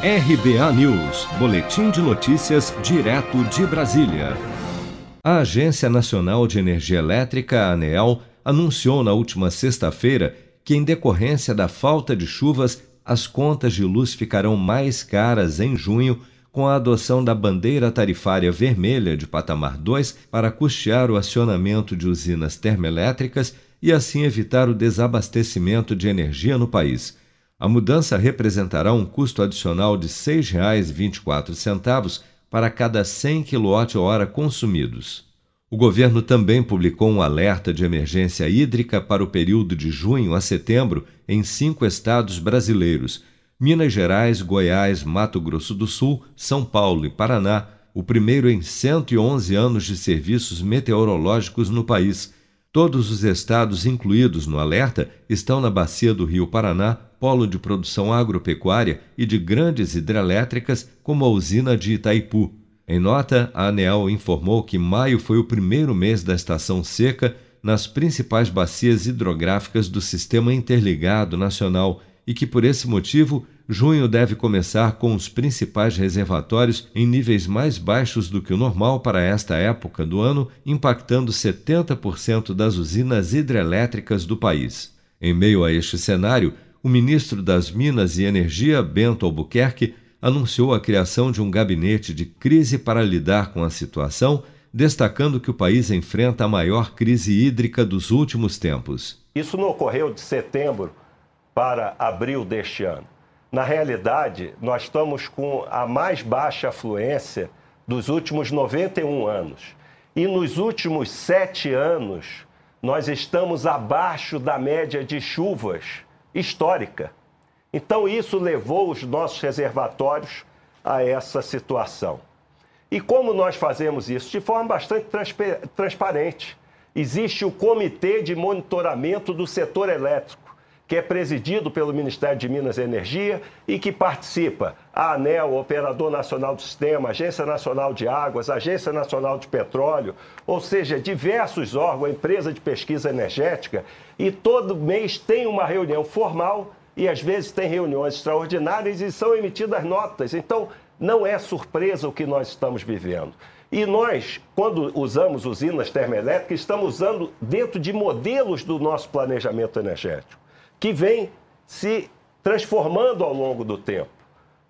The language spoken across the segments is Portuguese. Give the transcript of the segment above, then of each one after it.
RBA News, Boletim de Notícias, direto de Brasília. A Agência Nacional de Energia Elétrica, ANEEL, anunciou na última sexta-feira que, em decorrência da falta de chuvas, as contas de luz ficarão mais caras em junho, com a adoção da bandeira tarifária vermelha de patamar 2 para custear o acionamento de usinas termoelétricas e assim evitar o desabastecimento de energia no país. A mudança representará um custo adicional de R$ 6,24 para cada 100 kWh consumidos. O governo também publicou um alerta de emergência hídrica para o período de junho a setembro em cinco estados brasileiros: Minas Gerais, Goiás, Mato Grosso do Sul, São Paulo e Paraná, o primeiro em 111 anos de serviços meteorológicos no país. Todos os estados incluídos no alerta estão na bacia do Rio Paraná, polo de produção agropecuária e de grandes hidrelétricas, como a usina de Itaipu. Em nota, a ANEEL informou que maio foi o primeiro mês da estação seca nas principais bacias hidrográficas do Sistema Interligado Nacional e que, por esse motivo, junho deve começar com os principais reservatórios em níveis mais baixos do que o normal para esta época do ano, impactando 70% das usinas hidrelétricas do país. Em meio a este cenário, o ministro das Minas e Energia, Bento Albuquerque, anunciou a criação de um gabinete de crise para lidar com a situação, destacando que o país enfrenta a maior crise hídrica dos últimos tempos. Isso não ocorreu de setembro para abril deste ano. Na realidade, nós estamos com a mais baixa afluência dos últimos 91 anos. E nos últimos sete anos, nós estamos abaixo da média de chuvas histórica. Então, isso levou os nossos reservatórios a essa situação. E como nós fazemos isso? De forma bastante transparente. Existe o Comitê de Monitoramento do Setor Elétrico, que é presidido pelo Ministério de Minas e Energia e que participa a ANEL, Operador Nacional do Sistema, Agência Nacional de Águas, Agência Nacional de Petróleo, ou seja, diversos órgãos, empresa de pesquisa energética, e todo mês tem uma reunião formal e às vezes tem reuniões extraordinárias e são emitidas notas. Então, não é surpresa o que nós estamos vivendo. E nós, quando usamos usinas termoelétricas, estamos usando dentro de modelos do nosso planejamento energético, que vem se transformando ao longo do tempo.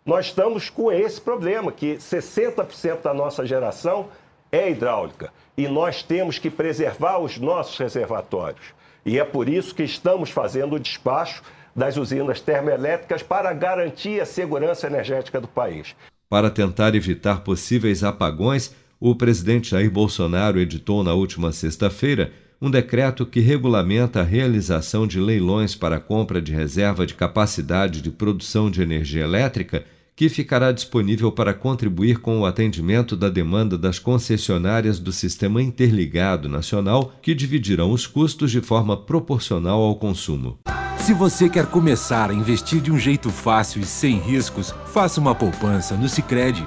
Nós estamos com esse problema, que 60% da nossa geração é hidráulica. E nós temos que preservar os nossos reservatórios. E é por isso que estamos fazendo o despacho das usinas termoelétricas para garantir a segurança energética do país. Para tentar evitar possíveis apagões, o presidente Jair Bolsonaro editou na última sexta-feira um decreto que regulamenta a realização de leilões para a compra de reserva de capacidade de produção de energia elétrica que ficará disponível para contribuir com o atendimento da demanda das concessionárias do Sistema Interligado Nacional, que dividirão os custos de forma proporcional ao consumo. Se você quer começar a investir de um jeito fácil e sem riscos, faça uma poupança no Sicredi.